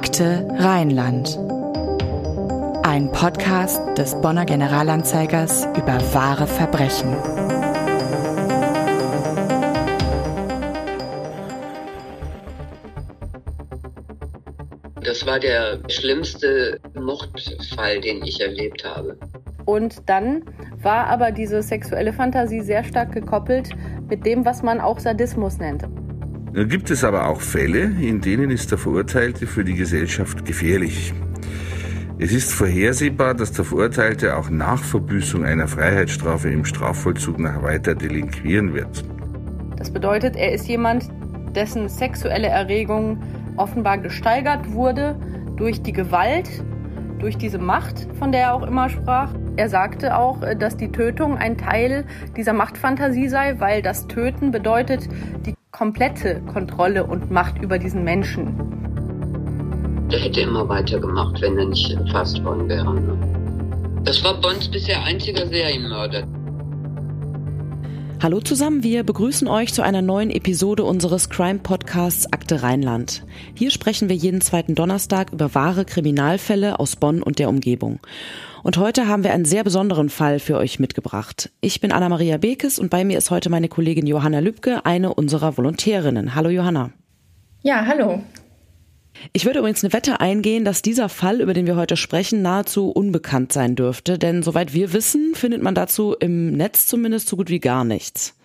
Akte Rheinland. Ein Podcast des Bonner Generalanzeigers über wahre Verbrechen. Das war der schlimmste Mordfall, den ich erlebt habe. Und dann war aber diese sexuelle Fantasie sehr stark gekoppelt mit dem, was man auch Sadismus nennt. Da gibt es aber auch Fälle, in denen ist der Verurteilte für die Gesellschaft gefährlich. Es ist vorhersehbar, dass der Verurteilte auch nach Verbüßung einer Freiheitsstrafe im Strafvollzug nach weiter delinquieren wird. Das bedeutet, er ist jemand, dessen sexuelle Erregung offenbar gesteigert wurde durch die Gewalt, durch diese Macht, von der er auch immer sprach. Er sagte auch, dass die Tötung ein Teil dieser Machtfantasie sei, weil das Töten bedeutet, die komplette Kontrolle und Macht über diesen Menschen. Der hätte immer weitergemacht, wenn er nicht erfasst worden wäre. Ne? Das war Bonds bisher einziger Serienmörder. Hallo zusammen, wir begrüßen euch zu einer neuen Episode unseres Crime-Podcasts Akte Rheinland. Hier sprechen wir jeden zweiten Donnerstag über wahre Kriminalfälle aus Bonn und der Umgebung. Und heute haben wir einen sehr besonderen Fall für euch mitgebracht. Ich bin Anna-Maria Bekes und bei mir ist heute meine Kollegin Johanna Lübke, eine unserer Volontärinnen. Hallo Johanna. Ja, hallo. Ich würde übrigens eine Wette eingehen, dass dieser Fall, über den wir heute sprechen, nahezu unbekannt sein dürfte, denn soweit wir wissen, findet man dazu im Netz zumindest so gut wie gar nichts.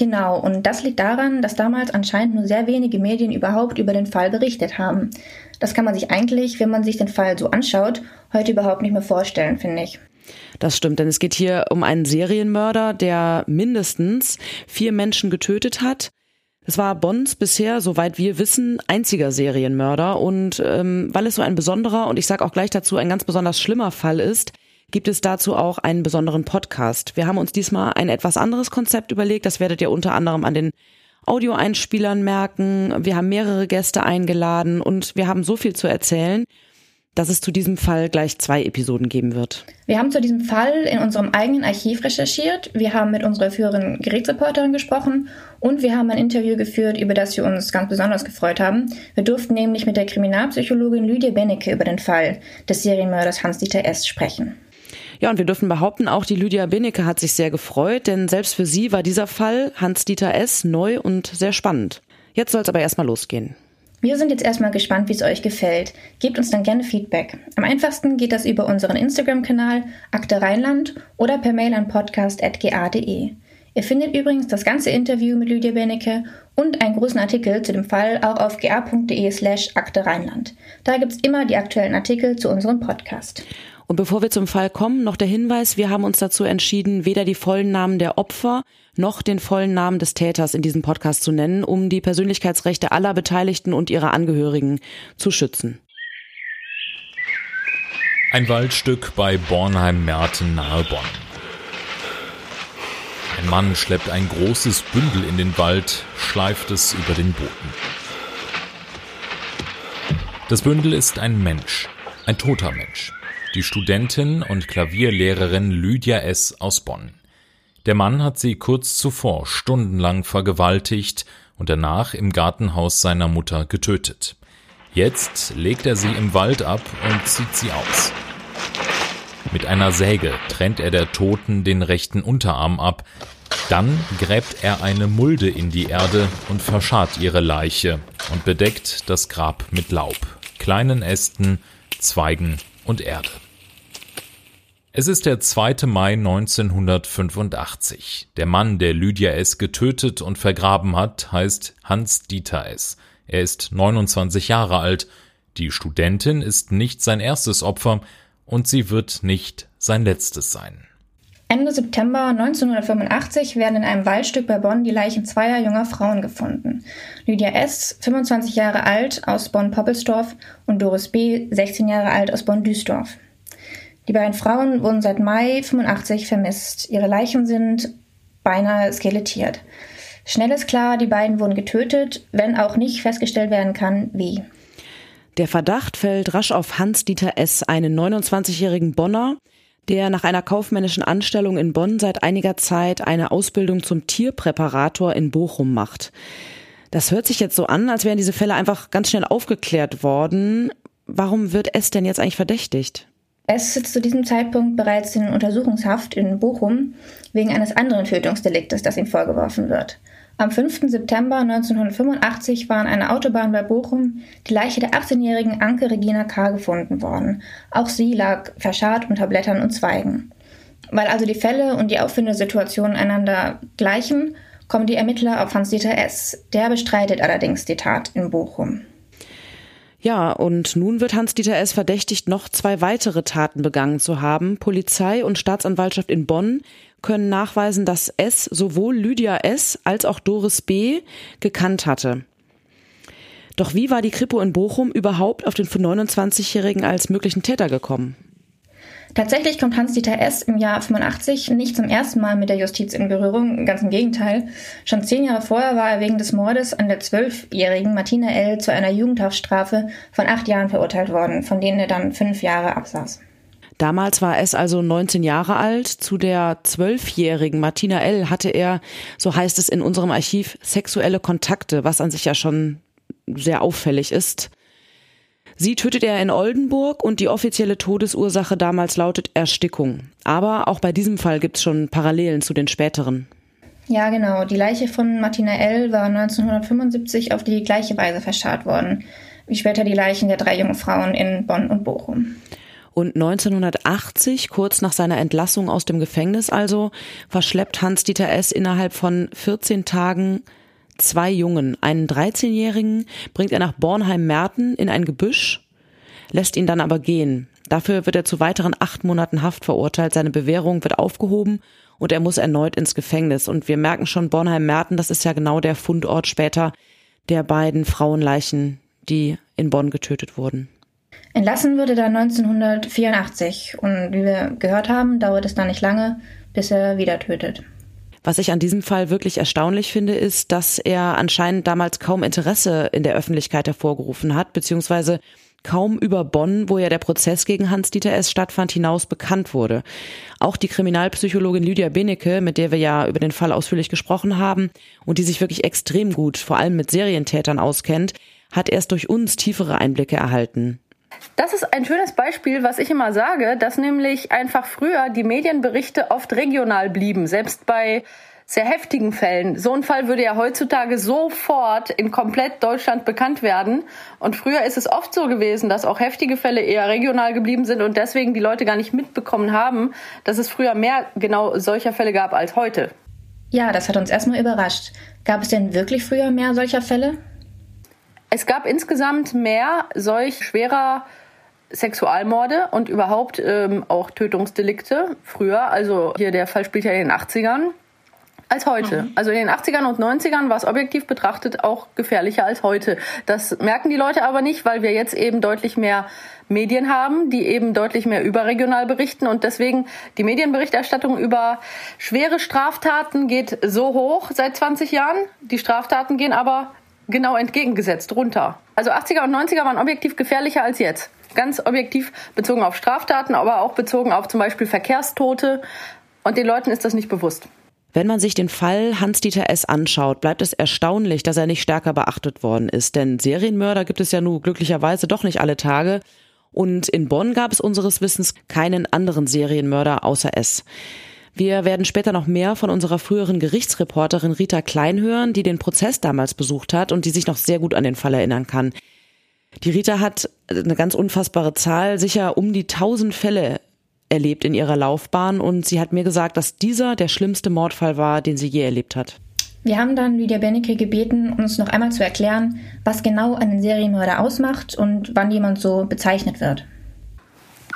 Genau, und das liegt daran, dass damals anscheinend nur sehr wenige Medien überhaupt über den Fall berichtet haben. Das kann man sich eigentlich, wenn man sich den Fall so anschaut, heute überhaupt nicht mehr vorstellen, finde ich. Das stimmt, denn es geht hier um einen Serienmörder, der mindestens vier Menschen getötet hat. Es war Bonds bisher, soweit wir wissen, einziger Serienmörder. Und ähm, weil es so ein besonderer und ich sage auch gleich dazu ein ganz besonders schlimmer Fall ist, gibt es dazu auch einen besonderen Podcast. Wir haben uns diesmal ein etwas anderes Konzept überlegt. Das werdet ihr unter anderem an den Audioeinspielern merken. Wir haben mehrere Gäste eingeladen und wir haben so viel zu erzählen, dass es zu diesem Fall gleich zwei Episoden geben wird. Wir haben zu diesem Fall in unserem eigenen Archiv recherchiert. Wir haben mit unserer früheren Gerichtsreporterin gesprochen und wir haben ein Interview geführt, über das wir uns ganz besonders gefreut haben. Wir durften nämlich mit der Kriminalpsychologin Lydia Bennecke über den Fall des Serienmörders Hans-Dieter S. sprechen. Ja, und wir dürfen behaupten, auch die Lydia Benecke hat sich sehr gefreut, denn selbst für sie war dieser Fall Hans-Dieter S. neu und sehr spannend. Jetzt soll es aber erstmal losgehen. Wir sind jetzt erstmal gespannt, wie es euch gefällt. Gebt uns dann gerne Feedback. Am einfachsten geht das über unseren Instagram-Kanal Akte Rheinland oder per Mail an podcast.ga.de. Ihr findet übrigens das ganze Interview mit Lydia Benecke und einen großen Artikel zu dem Fall auch auf ga.de slash Akte Rheinland. Da gibt's immer die aktuellen Artikel zu unserem Podcast. Und bevor wir zum Fall kommen, noch der Hinweis, wir haben uns dazu entschieden, weder die vollen Namen der Opfer noch den vollen Namen des Täters in diesem Podcast zu nennen, um die Persönlichkeitsrechte aller Beteiligten und ihrer Angehörigen zu schützen. Ein Waldstück bei Bornheim-Merten nahe Bonn. Ein Mann schleppt ein großes Bündel in den Wald, schleift es über den Boden. Das Bündel ist ein Mensch, ein toter Mensch die Studentin und Klavierlehrerin Lydia S. aus Bonn. Der Mann hat sie kurz zuvor stundenlang vergewaltigt und danach im Gartenhaus seiner Mutter getötet. Jetzt legt er sie im Wald ab und zieht sie aus. Mit einer Säge trennt er der Toten den rechten Unterarm ab, dann gräbt er eine Mulde in die Erde und verscharrt ihre Leiche und bedeckt das Grab mit Laub, kleinen Ästen, Zweigen und Erde. Es ist der 2. Mai 1985. Der Mann, der Lydia S. getötet und vergraben hat, heißt Hans Dieter S. Er ist 29 Jahre alt. Die Studentin ist nicht sein erstes Opfer und sie wird nicht sein letztes sein. Ende September 1985 werden in einem Waldstück bei Bonn die Leichen zweier junger Frauen gefunden. Lydia S., 25 Jahre alt, aus Bonn-Poppelsdorf und Doris B., 16 Jahre alt, aus Bonn-Düsdorf. Die beiden Frauen wurden seit Mai 85 vermisst. Ihre Leichen sind beinahe skelettiert. Schnell ist klar, die beiden wurden getötet, wenn auch nicht festgestellt werden kann, wie. Der Verdacht fällt rasch auf Hans-Dieter S., einen 29-jährigen Bonner, der nach einer kaufmännischen Anstellung in Bonn seit einiger Zeit eine Ausbildung zum Tierpräparator in Bochum macht. Das hört sich jetzt so an, als wären diese Fälle einfach ganz schnell aufgeklärt worden. warum wird S denn jetzt eigentlich verdächtigt? S sitzt zu diesem Zeitpunkt bereits in Untersuchungshaft in Bochum wegen eines anderen Tötungsdeliktes, das ihm vorgeworfen wird. Am 5. September 1985 war an einer Autobahn bei Bochum die Leiche der 18-jährigen Anke Regina K. gefunden worden. Auch sie lag verscharrt unter Blättern und Zweigen. Weil also die Fälle und die Auffindesituationen einander gleichen, kommen die Ermittler auf Hans-Dieter S. Der bestreitet allerdings die Tat in Bochum. Ja, und nun wird Hans-Dieter S. verdächtigt, noch zwei weitere Taten begangen zu haben. Polizei und Staatsanwaltschaft in Bonn können nachweisen, dass S. sowohl Lydia S. als auch Doris B. gekannt hatte. Doch wie war die Kripo in Bochum überhaupt auf den 29-Jährigen als möglichen Täter gekommen? Tatsächlich kommt Hans-Dieter S. im Jahr 85 nicht zum ersten Mal mit der Justiz in Berührung, ganz im Gegenteil. Schon zehn Jahre vorher war er wegen des Mordes an der zwölfjährigen Martina L. zu einer Jugendhaftstrafe von acht Jahren verurteilt worden, von denen er dann fünf Jahre absaß. Damals war es also 19 Jahre alt. Zu der zwölfjährigen Martina L. hatte er, so heißt es in unserem Archiv, sexuelle Kontakte, was an sich ja schon sehr auffällig ist. Sie tötet er in Oldenburg und die offizielle Todesursache damals lautet Erstickung. Aber auch bei diesem Fall gibt es schon Parallelen zu den späteren. Ja, genau. Die Leiche von Martina L. war 1975 auf die gleiche Weise verscharrt worden, wie später die Leichen der drei jungen Frauen in Bonn und Bochum. Und 1980, kurz nach seiner Entlassung aus dem Gefängnis also, verschleppt Hans-Dieter S. innerhalb von 14 Tagen zwei Jungen. Einen 13-Jährigen bringt er nach Bornheim-Merten in ein Gebüsch, lässt ihn dann aber gehen. Dafür wird er zu weiteren acht Monaten Haft verurteilt. Seine Bewährung wird aufgehoben und er muss erneut ins Gefängnis. Und wir merken schon, Bornheim-Merten, das ist ja genau der Fundort später der beiden Frauenleichen, die in Bonn getötet wurden. Entlassen wurde er 1984 und wie wir gehört haben, dauert es dann nicht lange, bis er wieder tötet. Was ich an diesem Fall wirklich erstaunlich finde, ist, dass er anscheinend damals kaum Interesse in der Öffentlichkeit hervorgerufen hat, beziehungsweise kaum über Bonn, wo ja der Prozess gegen Hans-Dieter S. stattfand, hinaus bekannt wurde. Auch die Kriminalpsychologin Lydia Benecke, mit der wir ja über den Fall ausführlich gesprochen haben und die sich wirklich extrem gut, vor allem mit Serientätern auskennt, hat erst durch uns tiefere Einblicke erhalten. Das ist ein schönes Beispiel, was ich immer sage, dass nämlich einfach früher die Medienberichte oft regional blieben, selbst bei sehr heftigen Fällen. So ein Fall würde ja heutzutage sofort in komplett Deutschland bekannt werden. Und früher ist es oft so gewesen, dass auch heftige Fälle eher regional geblieben sind und deswegen die Leute gar nicht mitbekommen haben, dass es früher mehr genau solcher Fälle gab als heute. Ja, das hat uns erstmal überrascht. Gab es denn wirklich früher mehr solcher Fälle? Es gab insgesamt mehr solch schwerer Sexualmorde und überhaupt ähm, auch Tötungsdelikte früher. Also hier der Fall spielt ja in den 80ern als heute. Mhm. Also in den 80ern und 90ern war es objektiv betrachtet auch gefährlicher als heute. Das merken die Leute aber nicht, weil wir jetzt eben deutlich mehr Medien haben, die eben deutlich mehr überregional berichten und deswegen die Medienberichterstattung über schwere Straftaten geht so hoch seit 20 Jahren. Die Straftaten gehen aber genau entgegengesetzt, runter. Also 80er und 90er waren objektiv gefährlicher als jetzt. Ganz objektiv bezogen auf Straftaten, aber auch bezogen auf zum Beispiel Verkehrstote. Und den Leuten ist das nicht bewusst. Wenn man sich den Fall Hans-Dieter S. anschaut, bleibt es erstaunlich, dass er nicht stärker beachtet worden ist. Denn Serienmörder gibt es ja nun glücklicherweise doch nicht alle Tage. Und in Bonn gab es unseres Wissens keinen anderen Serienmörder außer S. Wir werden später noch mehr von unserer früheren Gerichtsreporterin Rita Klein hören, die den Prozess damals besucht hat und die sich noch sehr gut an den Fall erinnern kann. Die Rita hat eine ganz unfassbare Zahl, sicher um die tausend Fälle erlebt in ihrer Laufbahn und sie hat mir gesagt, dass dieser der schlimmste Mordfall war, den sie je erlebt hat. Wir haben dann Lydia Bennecke gebeten, uns noch einmal zu erklären, was genau einen Serienmörder ausmacht und wann jemand so bezeichnet wird.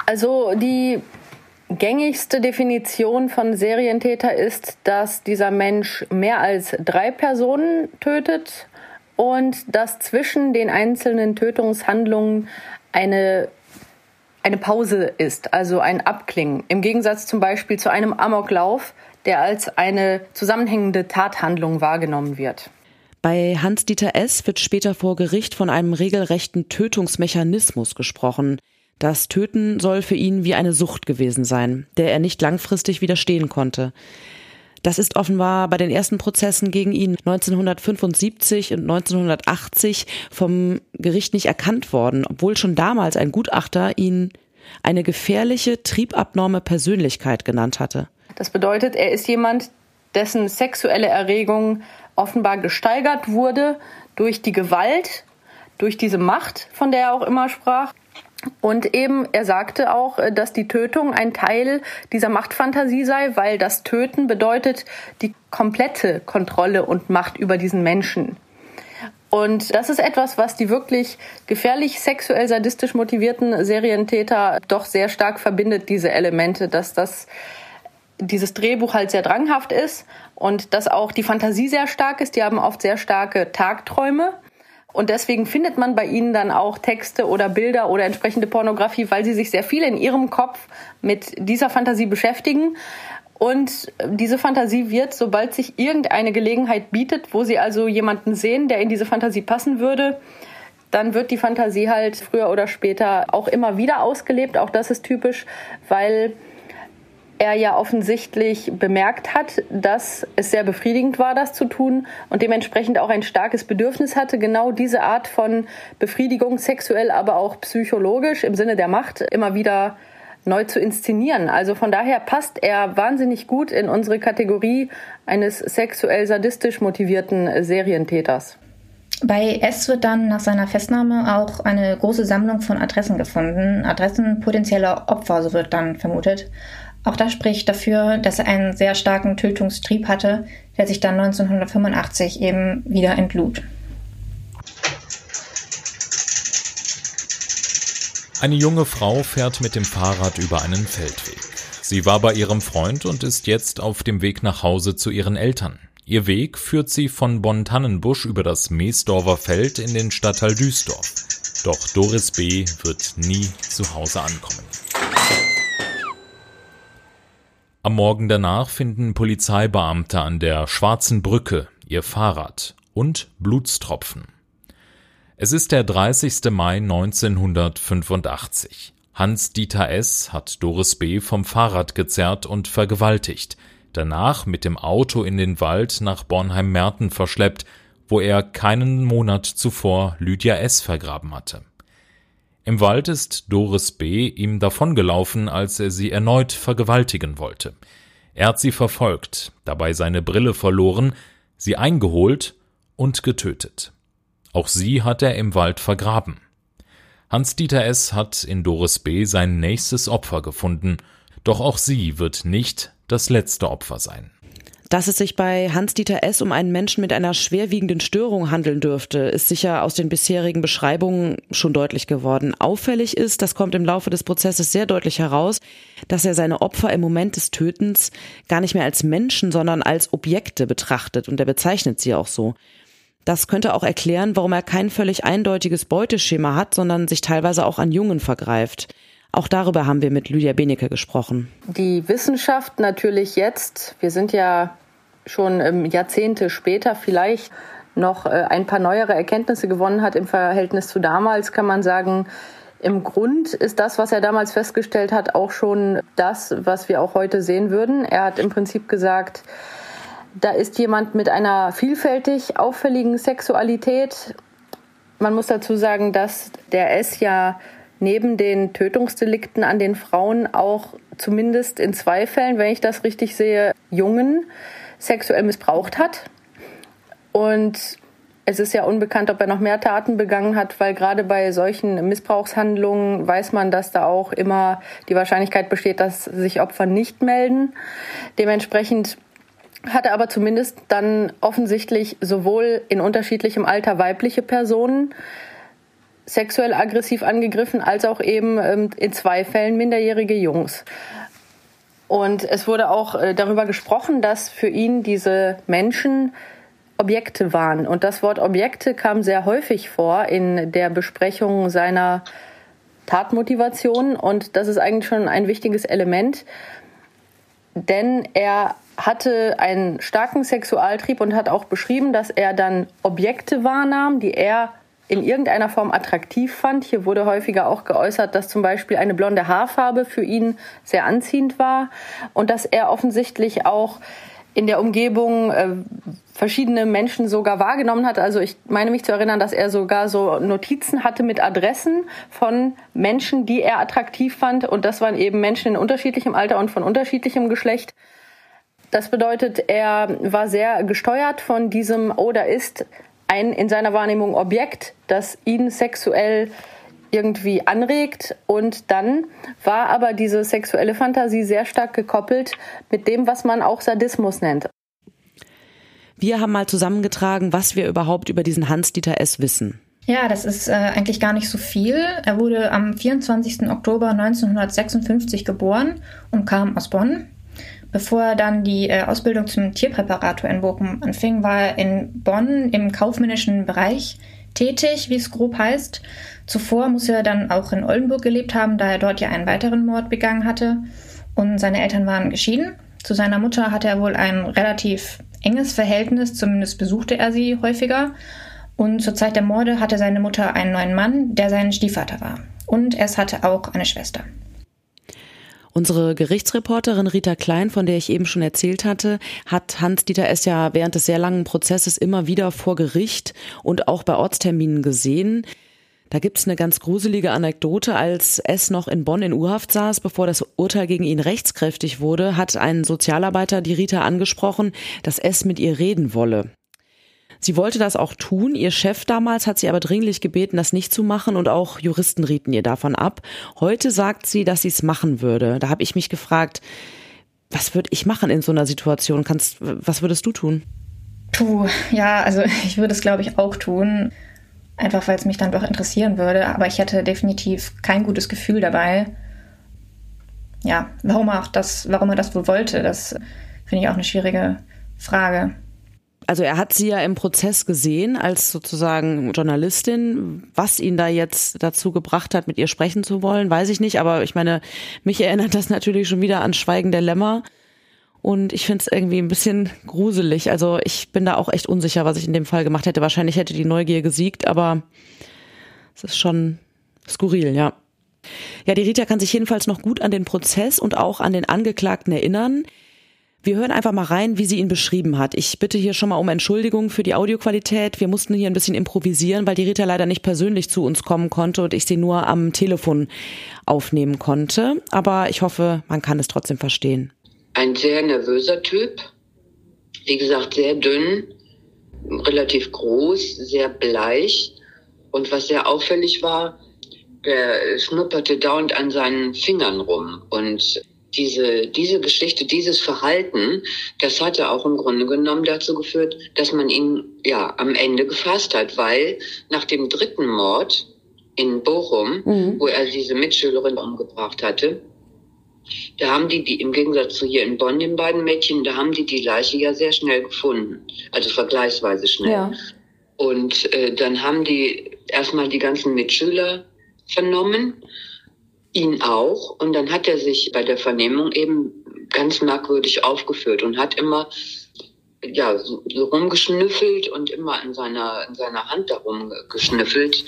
Also die gängigste Definition von Serientäter ist, dass dieser Mensch mehr als drei Personen tötet und dass zwischen den einzelnen Tötungshandlungen eine, eine Pause ist, also ein Abklingen. Im Gegensatz zum Beispiel zu einem Amoklauf, der als eine zusammenhängende Tathandlung wahrgenommen wird. Bei Hans-Dieter S. wird später vor Gericht von einem regelrechten Tötungsmechanismus gesprochen. Das Töten soll für ihn wie eine Sucht gewesen sein, der er nicht langfristig widerstehen konnte. Das ist offenbar bei den ersten Prozessen gegen ihn 1975 und 1980 vom Gericht nicht erkannt worden, obwohl schon damals ein Gutachter ihn eine gefährliche, triebabnorme Persönlichkeit genannt hatte. Das bedeutet, er ist jemand, dessen sexuelle Erregung offenbar gesteigert wurde durch die Gewalt, durch diese Macht, von der er auch immer sprach. Und eben, er sagte auch, dass die Tötung ein Teil dieser Machtfantasie sei, weil das Töten bedeutet die komplette Kontrolle und Macht über diesen Menschen. Und das ist etwas, was die wirklich gefährlich sexuell sadistisch motivierten Serientäter doch sehr stark verbindet, diese Elemente, dass das dieses Drehbuch halt sehr dranghaft ist und dass auch die Fantasie sehr stark ist. Die haben oft sehr starke Tagträume. Und deswegen findet man bei ihnen dann auch Texte oder Bilder oder entsprechende Pornografie, weil sie sich sehr viel in ihrem Kopf mit dieser Fantasie beschäftigen. Und diese Fantasie wird, sobald sich irgendeine Gelegenheit bietet, wo sie also jemanden sehen, der in diese Fantasie passen würde, dann wird die Fantasie halt früher oder später auch immer wieder ausgelebt. Auch das ist typisch, weil er ja offensichtlich bemerkt hat, dass es sehr befriedigend war, das zu tun und dementsprechend auch ein starkes Bedürfnis hatte, genau diese Art von Befriedigung sexuell, aber auch psychologisch im Sinne der Macht immer wieder neu zu inszenieren. Also von daher passt er wahnsinnig gut in unsere Kategorie eines sexuell sadistisch motivierten Serientäters. Bei S wird dann nach seiner Festnahme auch eine große Sammlung von Adressen gefunden. Adressen potenzieller Opfer, so wird dann vermutet. Auch das spricht dafür, dass er einen sehr starken Tötungstrieb hatte, der sich dann 1985 eben wieder entlud. Eine junge Frau fährt mit dem Fahrrad über einen Feldweg. Sie war bei ihrem Freund und ist jetzt auf dem Weg nach Hause zu ihren Eltern. Ihr Weg führt sie von Bonn-Tannenbusch über das Meesdorfer Feld in den Stadtteil Duisdorf. Doch Doris B. wird nie zu Hause ankommen. Am Morgen danach finden Polizeibeamte an der Schwarzen Brücke ihr Fahrrad und Blutstropfen. Es ist der 30. Mai 1985. Hans-Dieter S. hat Doris B. vom Fahrrad gezerrt und vergewaltigt, danach mit dem Auto in den Wald nach Bornheim-Merten verschleppt, wo er keinen Monat zuvor Lydia S. vergraben hatte. Im Wald ist Doris B. ihm davongelaufen, als er sie erneut vergewaltigen wollte. Er hat sie verfolgt, dabei seine Brille verloren, sie eingeholt und getötet. Auch sie hat er im Wald vergraben. Hans-Dieter S. hat in Doris B. sein nächstes Opfer gefunden, doch auch sie wird nicht das letzte Opfer sein. Dass es sich bei Hans-Dieter S. um einen Menschen mit einer schwerwiegenden Störung handeln dürfte, ist sicher aus den bisherigen Beschreibungen schon deutlich geworden. Auffällig ist, das kommt im Laufe des Prozesses sehr deutlich heraus, dass er seine Opfer im Moment des Tötens gar nicht mehr als Menschen, sondern als Objekte betrachtet und er bezeichnet sie auch so. Das könnte auch erklären, warum er kein völlig eindeutiges Beuteschema hat, sondern sich teilweise auch an Jungen vergreift. Auch darüber haben wir mit Lydia Benecke gesprochen. Die Wissenschaft natürlich jetzt, wir sind ja schon Jahrzehnte später vielleicht noch äh, ein paar neuere Erkenntnisse gewonnen hat im Verhältnis zu damals, kann man sagen, im Grund ist das, was er damals festgestellt hat, auch schon das, was wir auch heute sehen würden. Er hat im Prinzip gesagt, da ist jemand mit einer vielfältig auffälligen Sexualität. Man muss dazu sagen, dass der S ja neben den Tötungsdelikten an den Frauen auch zumindest in zwei Fällen, wenn ich das richtig sehe, Jungen sexuell missbraucht hat. Und es ist ja unbekannt, ob er noch mehr Taten begangen hat, weil gerade bei solchen Missbrauchshandlungen weiß man, dass da auch immer die Wahrscheinlichkeit besteht, dass sich Opfer nicht melden. Dementsprechend hat er aber zumindest dann offensichtlich sowohl in unterschiedlichem Alter weibliche Personen sexuell aggressiv angegriffen, als auch eben ähm, in zwei Fällen minderjährige Jungs. Und es wurde auch äh, darüber gesprochen, dass für ihn diese Menschen Objekte waren. Und das Wort Objekte kam sehr häufig vor in der Besprechung seiner Tatmotivation. Und das ist eigentlich schon ein wichtiges Element, denn er hatte einen starken Sexualtrieb und hat auch beschrieben, dass er dann Objekte wahrnahm, die er in irgendeiner Form attraktiv fand. Hier wurde häufiger auch geäußert, dass zum Beispiel eine blonde Haarfarbe für ihn sehr anziehend war und dass er offensichtlich auch in der Umgebung äh, verschiedene Menschen sogar wahrgenommen hat. Also ich meine mich zu erinnern, dass er sogar so Notizen hatte mit Adressen von Menschen, die er attraktiv fand. Und das waren eben Menschen in unterschiedlichem Alter und von unterschiedlichem Geschlecht. Das bedeutet, er war sehr gesteuert von diesem, da ist ein in seiner Wahrnehmung Objekt, das ihn sexuell irgendwie anregt. Und dann war aber diese sexuelle Fantasie sehr stark gekoppelt mit dem, was man auch Sadismus nennt. Wir haben mal zusammengetragen, was wir überhaupt über diesen Hans-Dieter S. wissen. Ja, das ist äh, eigentlich gar nicht so viel. Er wurde am 24. Oktober 1956 geboren und kam aus Bonn. Bevor er dann die äh, Ausbildung zum Tierpräparator in Bochum anfing, war er in Bonn im kaufmännischen Bereich tätig, wie es grob heißt. Zuvor muss er dann auch in Oldenburg gelebt haben, da er dort ja einen weiteren Mord begangen hatte. Und seine Eltern waren geschieden. Zu seiner Mutter hatte er wohl ein relativ enges Verhältnis, zumindest besuchte er sie häufiger. Und zur Zeit der Morde hatte seine Mutter einen neuen Mann, der sein Stiefvater war. Und es hatte auch eine Schwester. Unsere Gerichtsreporterin Rita Klein, von der ich eben schon erzählt hatte, hat Hans-Dieter S. ja während des sehr langen Prozesses immer wieder vor Gericht und auch bei Ortsterminen gesehen. Da gibt's eine ganz gruselige Anekdote. Als S noch in Bonn in U-Haft saß, bevor das Urteil gegen ihn rechtskräftig wurde, hat ein Sozialarbeiter die Rita angesprochen, dass S mit ihr reden wolle. Sie wollte das auch tun. Ihr Chef damals hat sie aber dringlich gebeten, das nicht zu machen und auch Juristen rieten ihr davon ab. Heute sagt sie, dass sie es machen würde. Da habe ich mich gefragt, was würde ich machen in so einer Situation? Kannst, was würdest du tun? Puh, ja, also ich würde es glaube ich auch tun einfach weil es mich dann doch interessieren würde. Aber ich hätte definitiv kein gutes Gefühl dabei. Ja, warum auch das, warum er das wohl wollte, das finde ich auch eine schwierige Frage. Also er hat sie ja im Prozess gesehen als sozusagen Journalistin. Was ihn da jetzt dazu gebracht hat, mit ihr sprechen zu wollen, weiß ich nicht. Aber ich meine, mich erinnert das natürlich schon wieder an Schweigen der Lämmer. Und ich finde es irgendwie ein bisschen gruselig. Also ich bin da auch echt unsicher, was ich in dem Fall gemacht hätte. Wahrscheinlich hätte die Neugier gesiegt, aber es ist schon skurril, ja. Ja, die Rita kann sich jedenfalls noch gut an den Prozess und auch an den Angeklagten erinnern. Wir hören einfach mal rein, wie sie ihn beschrieben hat. Ich bitte hier schon mal um Entschuldigung für die Audioqualität. Wir mussten hier ein bisschen improvisieren, weil die Rita leider nicht persönlich zu uns kommen konnte und ich sie nur am Telefon aufnehmen konnte. Aber ich hoffe, man kann es trotzdem verstehen ein sehr nervöser Typ. Wie gesagt, sehr dünn, relativ groß, sehr bleich. Und was sehr auffällig war, er schnupperte dauernd an seinen Fingern rum. Und diese, diese Geschichte, dieses Verhalten, das hatte auch im Grunde genommen dazu geführt, dass man ihn ja am Ende gefasst hat, weil nach dem dritten Mord in Bochum, mhm. wo er diese Mitschülerin umgebracht hatte, da haben die, die im Gegensatz zu hier in Bonn, den beiden Mädchen, da haben die die Leiche ja sehr schnell gefunden. Also vergleichsweise schnell. Ja. Und äh, dann haben die erstmal die ganzen Mitschüler vernommen, ihn auch. Und dann hat er sich bei der Vernehmung eben ganz merkwürdig aufgeführt und hat immer ja, so, rumgeschnüffelt und immer in seiner, in seiner Hand darum geschnüffelt.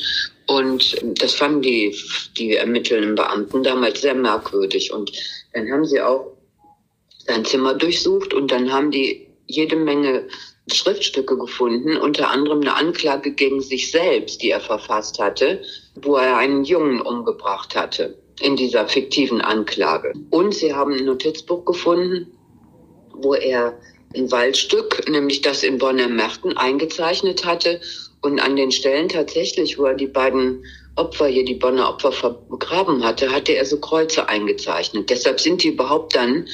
Und das fanden die, die ermittelnden Beamten damals sehr merkwürdig. Und dann haben sie auch sein Zimmer durchsucht und dann haben die jede Menge Schriftstücke gefunden, unter anderem eine Anklage gegen sich selbst, die er verfasst hatte, wo er einen Jungen umgebracht hatte in dieser fiktiven Anklage. Und sie haben ein Notizbuch gefunden, wo er ein Waldstück, nämlich das in Bonner Märkten, eingezeichnet hatte und an den Stellen tatsächlich, wo er die beiden Opfer hier, die Bonner Opfer begraben hatte, hatte er so Kreuze eingezeichnet. Deshalb sind die überhaupt dann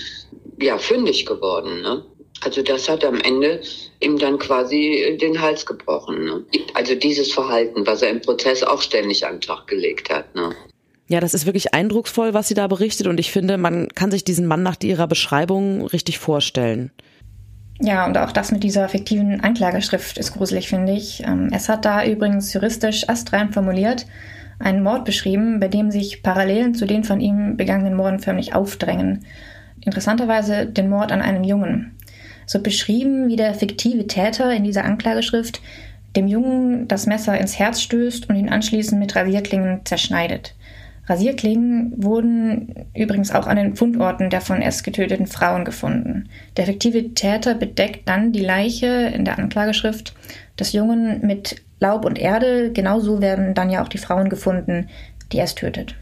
ja fündig geworden. Ne? Also das hat am Ende ihm dann quasi den Hals gebrochen. Ne? Also dieses Verhalten, was er im Prozess auch ständig an den Tag gelegt hat. Ne? Ja, das ist wirklich eindrucksvoll, was sie da berichtet. Und ich finde, man kann sich diesen Mann nach ihrer Beschreibung richtig vorstellen. Ja, und auch das mit dieser fiktiven Anklageschrift ist gruselig, finde ich. Ähm, es hat da übrigens juristisch astrein formuliert einen Mord beschrieben, bei dem sich Parallelen zu den von ihm begangenen Morden förmlich aufdrängen. Interessanterweise den Mord an einem Jungen. So beschrieben, wie der fiktive Täter in dieser Anklageschrift dem Jungen das Messer ins Herz stößt und ihn anschließend mit Rasierklingen zerschneidet. Rasierklingen wurden übrigens auch an den Fundorten der von S getöteten Frauen gefunden. Der fiktive Täter bedeckt dann die Leiche in der Anklageschrift des Jungen mit Laub und Erde. Genauso werden dann ja auch die Frauen gefunden, die S tötet.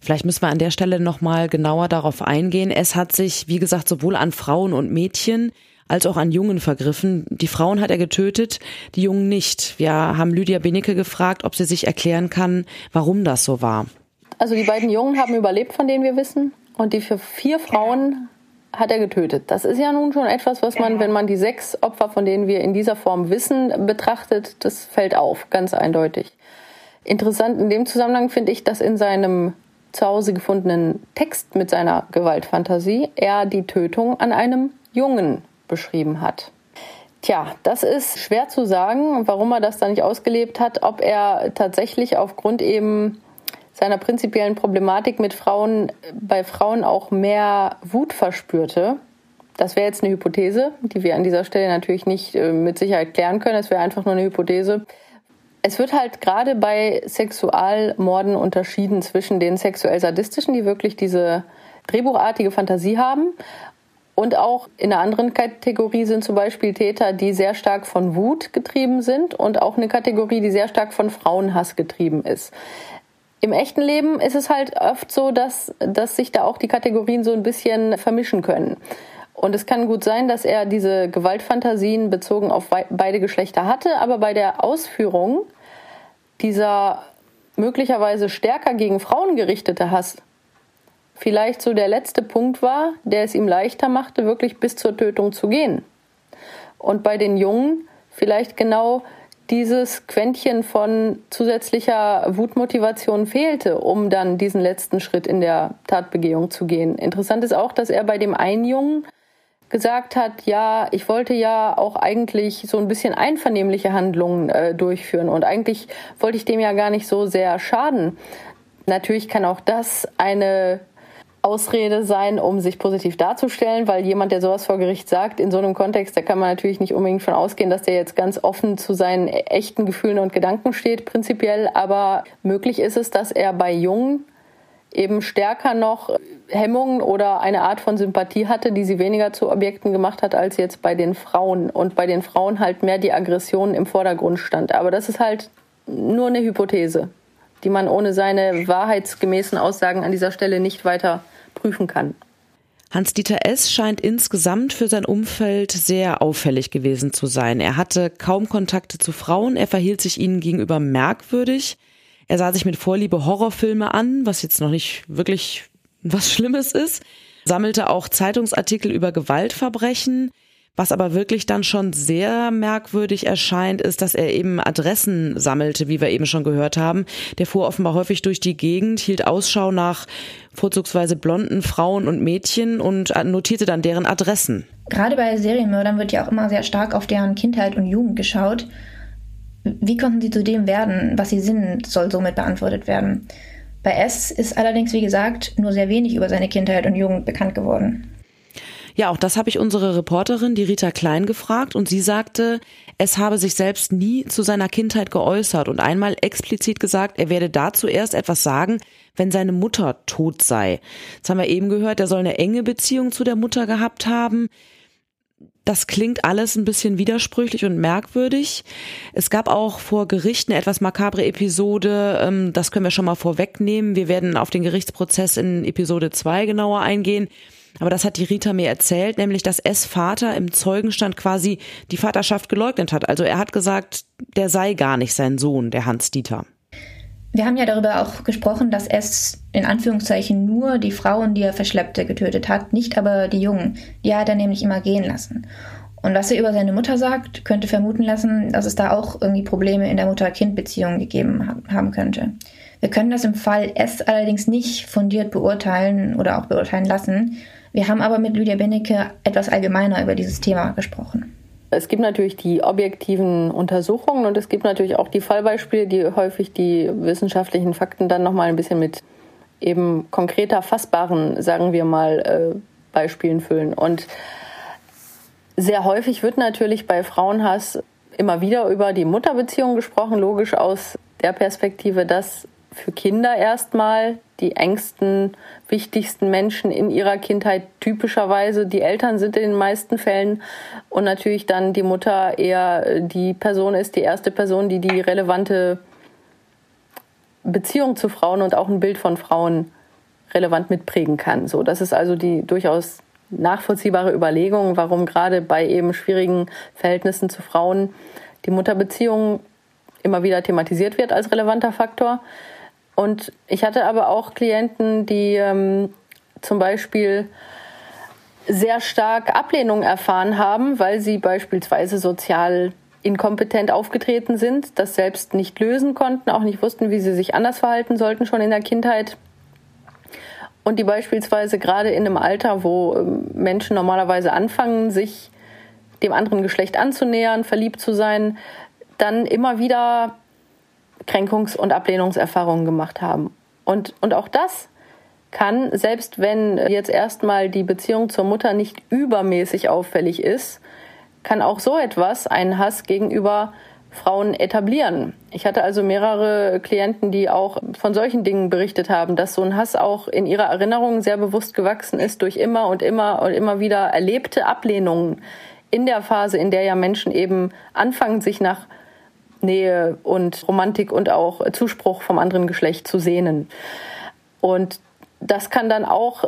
Vielleicht müssen wir an der Stelle nochmal genauer darauf eingehen. Es hat sich, wie gesagt, sowohl an Frauen und Mädchen als auch an Jungen vergriffen. Die Frauen hat er getötet, die Jungen nicht. Wir haben Lydia Benecke gefragt, ob sie sich erklären kann, warum das so war. Also die beiden Jungen haben überlebt, von denen wir wissen. Und die für vier Frauen hat er getötet. Das ist ja nun schon etwas, was man, wenn man die sechs Opfer, von denen wir in dieser Form wissen, betrachtet, das fällt auf, ganz eindeutig. Interessant in dem Zusammenhang finde ich, dass in seinem zu Hause gefundenen Text mit seiner Gewaltfantasie er die Tötung an einem Jungen beschrieben hat. Tja, das ist schwer zu sagen, warum er das da nicht ausgelebt hat, ob er tatsächlich aufgrund eben seiner prinzipiellen Problematik mit Frauen bei Frauen auch mehr Wut verspürte. Das wäre jetzt eine Hypothese, die wir an dieser Stelle natürlich nicht äh, mit Sicherheit klären können. Es wäre einfach nur eine Hypothese. Es wird halt gerade bei Sexualmorden unterschieden zwischen den sexuell sadistischen, die wirklich diese drehbuchartige Fantasie haben, und auch in einer anderen Kategorie sind zum Beispiel Täter, die sehr stark von Wut getrieben sind und auch eine Kategorie, die sehr stark von Frauenhass getrieben ist. Im echten Leben ist es halt oft so, dass, dass sich da auch die Kategorien so ein bisschen vermischen können. Und es kann gut sein, dass er diese Gewaltfantasien bezogen auf beide Geschlechter hatte, aber bei der Ausführung dieser möglicherweise stärker gegen Frauen gerichtete Hass vielleicht so der letzte Punkt war, der es ihm leichter machte, wirklich bis zur Tötung zu gehen. Und bei den Jungen vielleicht genau dieses Quäntchen von zusätzlicher Wutmotivation fehlte, um dann diesen letzten Schritt in der Tatbegehung zu gehen. Interessant ist auch, dass er bei dem einen Jungen gesagt hat, ja, ich wollte ja auch eigentlich so ein bisschen einvernehmliche Handlungen äh, durchführen und eigentlich wollte ich dem ja gar nicht so sehr schaden. Natürlich kann auch das eine Ausrede sein, um sich positiv darzustellen, weil jemand, der sowas vor Gericht sagt, in so einem Kontext, da kann man natürlich nicht unbedingt von ausgehen, dass der jetzt ganz offen zu seinen echten Gefühlen und Gedanken steht, prinzipiell. Aber möglich ist es, dass er bei Jungen eben stärker noch Hemmungen oder eine Art von Sympathie hatte, die sie weniger zu Objekten gemacht hat als jetzt bei den Frauen und bei den Frauen halt mehr die Aggression im Vordergrund stand. Aber das ist halt nur eine Hypothese, die man ohne seine wahrheitsgemäßen Aussagen an dieser Stelle nicht weiter prüfen kann. Hans-Dieter S. scheint insgesamt für sein Umfeld sehr auffällig gewesen zu sein. Er hatte kaum Kontakte zu Frauen, er verhielt sich ihnen gegenüber merkwürdig. Er sah sich mit Vorliebe Horrorfilme an, was jetzt noch nicht wirklich was Schlimmes ist, sammelte auch Zeitungsartikel über Gewaltverbrechen. Was aber wirklich dann schon sehr merkwürdig erscheint, ist, dass er eben Adressen sammelte, wie wir eben schon gehört haben. Der fuhr offenbar häufig durch die Gegend, hielt Ausschau nach vorzugsweise blonden Frauen und Mädchen und notierte dann deren Adressen. Gerade bei Serienmördern wird ja auch immer sehr stark auf deren Kindheit und Jugend geschaut. Wie konnten sie zu dem werden, was sie sind, soll somit beantwortet werden. Bei S ist allerdings, wie gesagt, nur sehr wenig über seine Kindheit und Jugend bekannt geworden. Ja, auch das habe ich unsere Reporterin, die Rita Klein, gefragt und sie sagte, es habe sich selbst nie zu seiner Kindheit geäußert und einmal explizit gesagt, er werde dazu erst etwas sagen, wenn seine Mutter tot sei. Jetzt haben wir eben gehört, er soll eine enge Beziehung zu der Mutter gehabt haben das klingt alles ein bisschen widersprüchlich und merkwürdig. Es gab auch vor Gericht eine etwas makabre Episode, ähm, das können wir schon mal vorwegnehmen. Wir werden auf den Gerichtsprozess in Episode 2 genauer eingehen. Aber das hat die Rita mir erzählt, nämlich dass S Vater im Zeugenstand quasi die Vaterschaft geleugnet hat. Also er hat gesagt, der sei gar nicht sein Sohn, der Hans Dieter. Wir haben ja darüber auch gesprochen, dass es in Anführungszeichen nur die Frauen, die er verschleppte, getötet hat, nicht aber die Jungen. Die hat er nämlich immer gehen lassen. Und was er über seine Mutter sagt, könnte vermuten lassen, dass es da auch irgendwie Probleme in der Mutter-Kind-Beziehung gegeben haben könnte. Wir können das im Fall S allerdings nicht fundiert beurteilen oder auch beurteilen lassen. Wir haben aber mit Lydia Benecke etwas allgemeiner über dieses Thema gesprochen. Es gibt natürlich die objektiven Untersuchungen und es gibt natürlich auch die Fallbeispiele, die häufig die wissenschaftlichen Fakten dann nochmal ein bisschen mit eben konkreter, fassbaren, sagen wir mal, äh, Beispielen füllen. Und sehr häufig wird natürlich bei Frauenhass immer wieder über die Mutterbeziehung gesprochen, logisch aus der Perspektive, dass für Kinder erstmal die engsten, wichtigsten Menschen in ihrer Kindheit typischerweise die Eltern sind in den meisten Fällen und natürlich dann die Mutter eher die Person ist, die erste Person, die die relevante Beziehung zu Frauen und auch ein Bild von Frauen relevant mitprägen kann. So, das ist also die durchaus nachvollziehbare Überlegung, warum gerade bei eben schwierigen Verhältnissen zu Frauen die Mutterbeziehung immer wieder thematisiert wird als relevanter Faktor. Und ich hatte aber auch Klienten, die ähm, zum Beispiel sehr stark Ablehnung erfahren haben, weil sie beispielsweise sozial inkompetent aufgetreten sind, das selbst nicht lösen konnten, auch nicht wussten, wie sie sich anders verhalten sollten schon in der Kindheit. Und die beispielsweise gerade in einem Alter, wo ähm, Menschen normalerweise anfangen, sich dem anderen Geschlecht anzunähern, verliebt zu sein, dann immer wieder Kränkungs- und Ablehnungserfahrungen gemacht haben. Und, und auch das kann, selbst wenn jetzt erstmal die Beziehung zur Mutter nicht übermäßig auffällig ist, kann auch so etwas einen Hass gegenüber Frauen etablieren. Ich hatte also mehrere Klienten, die auch von solchen Dingen berichtet haben, dass so ein Hass auch in ihrer Erinnerung sehr bewusst gewachsen ist durch immer und immer und immer wieder erlebte Ablehnungen in der Phase, in der ja Menschen eben anfangen, sich nach Nähe und Romantik und auch Zuspruch vom anderen Geschlecht zu sehnen. Und das kann dann auch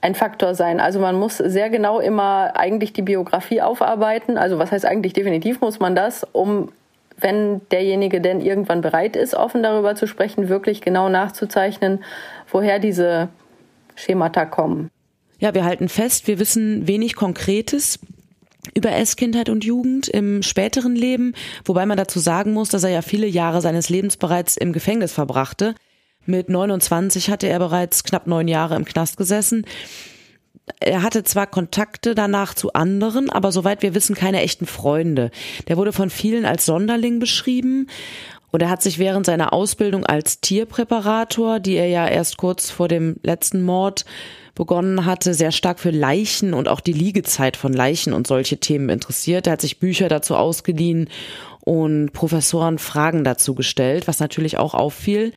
ein Faktor sein. Also man muss sehr genau immer eigentlich die Biografie aufarbeiten. Also was heißt eigentlich definitiv muss man das, um wenn derjenige denn irgendwann bereit ist, offen darüber zu sprechen, wirklich genau nachzuzeichnen, woher diese Schemata kommen. Ja, wir halten fest, wir wissen wenig Konkretes über Esskindheit und Jugend im späteren Leben, wobei man dazu sagen muss, dass er ja viele Jahre seines Lebens bereits im Gefängnis verbrachte. Mit 29 hatte er bereits knapp neun Jahre im Knast gesessen. Er hatte zwar Kontakte danach zu anderen, aber soweit wir wissen, keine echten Freunde. Der wurde von vielen als Sonderling beschrieben und er hat sich während seiner Ausbildung als Tierpräparator, die er ja erst kurz vor dem letzten Mord begonnen hatte, sehr stark für Leichen und auch die Liegezeit von Leichen und solche Themen interessiert. Er hat sich Bücher dazu ausgeliehen und Professoren Fragen dazu gestellt, was natürlich auch auffiel.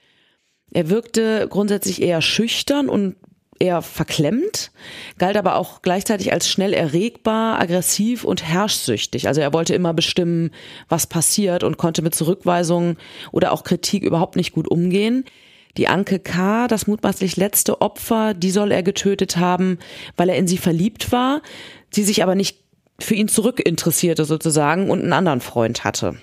Er wirkte grundsätzlich eher schüchtern und eher verklemmt, galt aber auch gleichzeitig als schnell erregbar, aggressiv und herrschsüchtig. Also er wollte immer bestimmen, was passiert und konnte mit Zurückweisungen oder auch Kritik überhaupt nicht gut umgehen. Die Anke K., das mutmaßlich letzte Opfer, die soll er getötet haben, weil er in sie verliebt war, sie sich aber nicht für ihn zurückinteressierte sozusagen und einen anderen Freund hatte.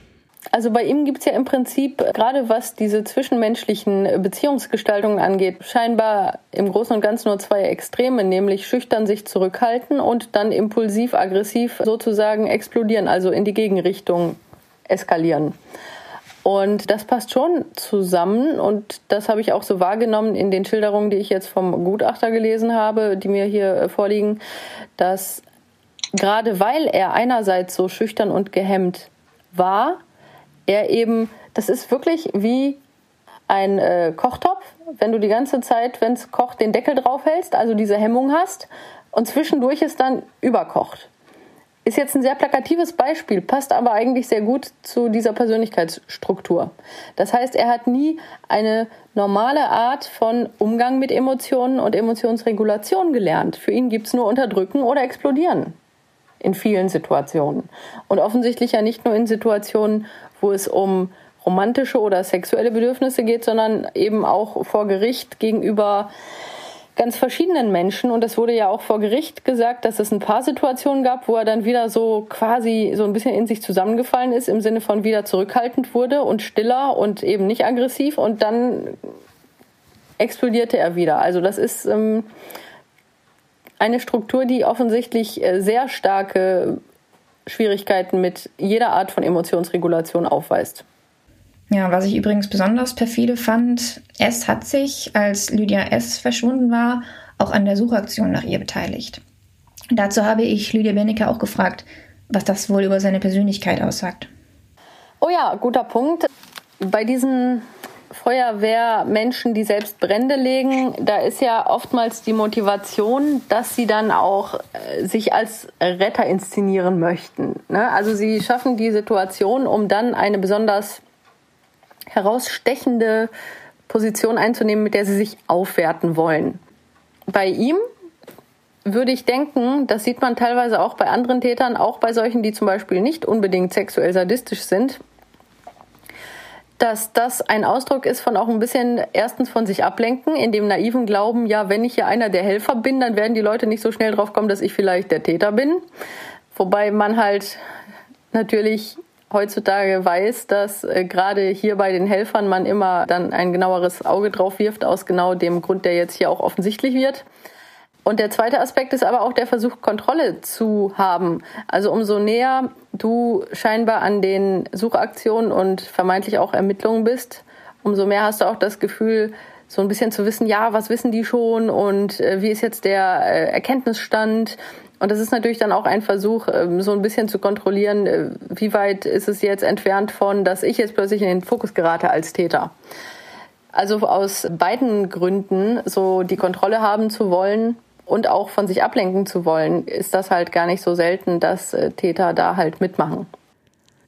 Also bei ihm gibt es ja im Prinzip, gerade was diese zwischenmenschlichen Beziehungsgestaltungen angeht, scheinbar im Großen und Ganzen nur zwei Extreme, nämlich schüchtern sich zurückhalten und dann impulsiv, aggressiv sozusagen explodieren, also in die Gegenrichtung eskalieren. Und das passt schon zusammen und das habe ich auch so wahrgenommen in den Schilderungen, die ich jetzt vom Gutachter gelesen habe, die mir hier äh, vorliegen, dass gerade weil er einerseits so schüchtern und gehemmt war, er eben, das ist wirklich wie ein äh, Kochtopf, wenn du die ganze Zeit, wenn es kocht, den Deckel drauf hältst, also diese Hemmung hast und zwischendurch es dann überkocht. Ist jetzt ein sehr plakatives Beispiel, passt aber eigentlich sehr gut zu dieser Persönlichkeitsstruktur. Das heißt, er hat nie eine normale Art von Umgang mit Emotionen und Emotionsregulation gelernt. Für ihn gibt es nur Unterdrücken oder Explodieren in vielen Situationen. Und offensichtlich ja nicht nur in Situationen, wo es um romantische oder sexuelle Bedürfnisse geht, sondern eben auch vor Gericht gegenüber ganz verschiedenen Menschen. Und es wurde ja auch vor Gericht gesagt, dass es ein paar Situationen gab, wo er dann wieder so quasi so ein bisschen in sich zusammengefallen ist, im Sinne von wieder zurückhaltend wurde und stiller und eben nicht aggressiv. Und dann explodierte er wieder. Also das ist ähm, eine Struktur, die offensichtlich äh, sehr starke Schwierigkeiten mit jeder Art von Emotionsregulation aufweist. Ja, was ich übrigens besonders perfide fand, S hat sich, als Lydia S verschwunden war, auch an der Suchaktion nach ihr beteiligt. Dazu habe ich Lydia Benecke auch gefragt, was das wohl über seine Persönlichkeit aussagt. Oh ja, guter Punkt. Bei diesen Feuerwehrmenschen, die selbst Brände legen, da ist ja oftmals die Motivation, dass sie dann auch äh, sich als Retter inszenieren möchten. Ne? Also sie schaffen die Situation, um dann eine besonders herausstechende Position einzunehmen, mit der sie sich aufwerten wollen. Bei ihm würde ich denken, das sieht man teilweise auch bei anderen Tätern, auch bei solchen, die zum Beispiel nicht unbedingt sexuell sadistisch sind, dass das ein Ausdruck ist von auch ein bisschen erstens von sich ablenken, in dem naiven Glauben, ja, wenn ich hier einer der Helfer bin, dann werden die Leute nicht so schnell drauf kommen, dass ich vielleicht der Täter bin. Wobei man halt natürlich heutzutage weiß, dass äh, gerade hier bei den Helfern man immer dann ein genaueres Auge drauf wirft, aus genau dem Grund, der jetzt hier auch offensichtlich wird. Und der zweite Aspekt ist aber auch der Versuch, Kontrolle zu haben. Also umso näher du scheinbar an den Suchaktionen und vermeintlich auch Ermittlungen bist, umso mehr hast du auch das Gefühl, so ein bisschen zu wissen, ja, was wissen die schon und äh, wie ist jetzt der äh, Erkenntnisstand. Und das ist natürlich dann auch ein Versuch, äh, so ein bisschen zu kontrollieren, äh, wie weit ist es jetzt entfernt von, dass ich jetzt plötzlich in den Fokus gerate als Täter. Also aus beiden Gründen, so die Kontrolle haben zu wollen, und auch von sich ablenken zu wollen, ist das halt gar nicht so selten, dass äh, Täter da halt mitmachen.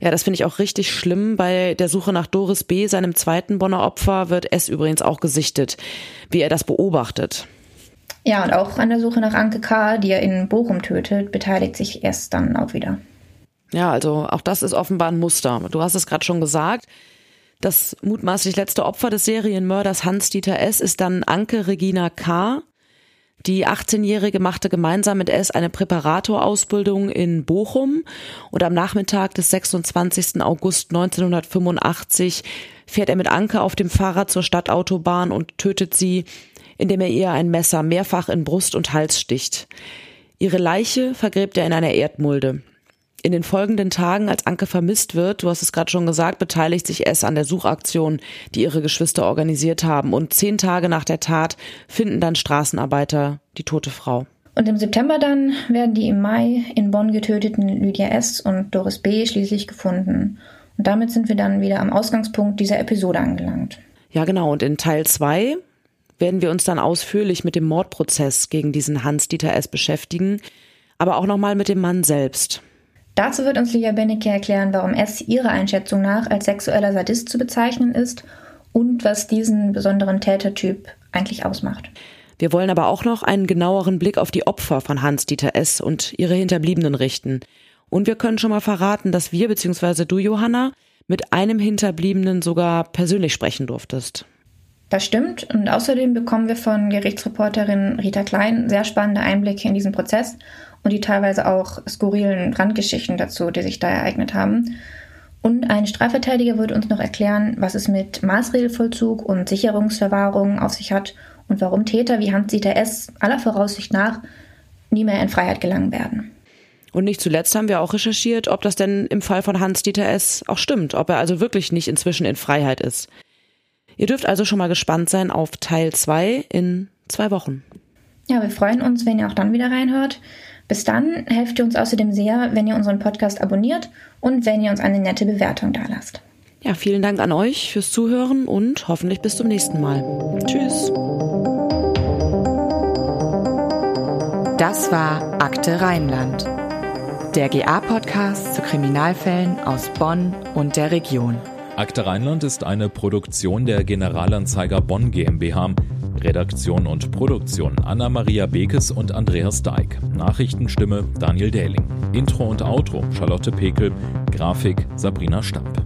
Ja, das finde ich auch richtig schlimm. Bei der Suche nach Doris B., seinem zweiten Bonner Opfer, wird es übrigens auch gesichtet, wie er das beobachtet. Ja, und auch an der Suche nach Anke K., die er in Bochum tötet, beteiligt sich erst dann auch wieder. Ja, also auch das ist offenbar ein Muster. Du hast es gerade schon gesagt. Das mutmaßlich letzte Opfer des Serienmörders Hans-Dieter S. ist dann Anke Regina K. Die 18-Jährige machte gemeinsam mit S eine Präparatorausbildung in Bochum und am Nachmittag des 26. August 1985 fährt er mit Anke auf dem Fahrrad zur Stadtautobahn und tötet sie, indem er ihr ein Messer mehrfach in Brust und Hals sticht. Ihre Leiche vergräbt er in einer Erdmulde. In den folgenden Tagen, als Anke vermisst wird, du hast es gerade schon gesagt, beteiligt sich S an der Suchaktion, die ihre Geschwister organisiert haben. Und zehn Tage nach der Tat finden dann Straßenarbeiter die tote Frau. Und im September dann werden die im Mai in Bonn getöteten Lydia S. und Doris B. schließlich gefunden. Und damit sind wir dann wieder am Ausgangspunkt dieser Episode angelangt. Ja, genau. Und in Teil zwei werden wir uns dann ausführlich mit dem Mordprozess gegen diesen Hans-Dieter S. beschäftigen, aber auch nochmal mit dem Mann selbst. Dazu wird uns Lia Benecke erklären, warum S ihrer Einschätzung nach als sexueller Sadist zu bezeichnen ist und was diesen besonderen Tätertyp eigentlich ausmacht. Wir wollen aber auch noch einen genaueren Blick auf die Opfer von Hans-Dieter S. und ihre Hinterbliebenen richten. Und wir können schon mal verraten, dass wir bzw. du, Johanna, mit einem Hinterbliebenen sogar persönlich sprechen durftest. Das stimmt und außerdem bekommen wir von Gerichtsreporterin Rita Klein sehr spannende Einblicke in diesen Prozess und die teilweise auch skurrilen Randgeschichten dazu, die sich da ereignet haben. Und ein Strafverteidiger wird uns noch erklären, was es mit Maßregelvollzug und Sicherungsverwahrung auf sich hat und warum Täter wie Hans-Dieter S. aller Voraussicht nach nie mehr in Freiheit gelangen werden. Und nicht zuletzt haben wir auch recherchiert, ob das denn im Fall von Hans-Dieter S. auch stimmt, ob er also wirklich nicht inzwischen in Freiheit ist. Ihr dürft also schon mal gespannt sein auf Teil 2 in zwei Wochen. Ja, wir freuen uns, wenn ihr auch dann wieder reinhört. Bis dann helft ihr uns außerdem sehr, wenn ihr unseren Podcast abonniert und wenn ihr uns eine nette Bewertung dalasst. Ja, vielen Dank an euch fürs Zuhören und hoffentlich bis zum nächsten Mal. Tschüss. Das war Akte Rheinland, der GA-Podcast zu Kriminalfällen aus Bonn und der Region. Akte Rheinland ist eine Produktion der Generalanzeiger Bonn GmbH. Redaktion und Produktion Anna-Maria Bekes und Andreas Deik. Nachrichtenstimme Daniel Dähling. Intro und Outro Charlotte Pekel. Grafik Sabrina Stamp.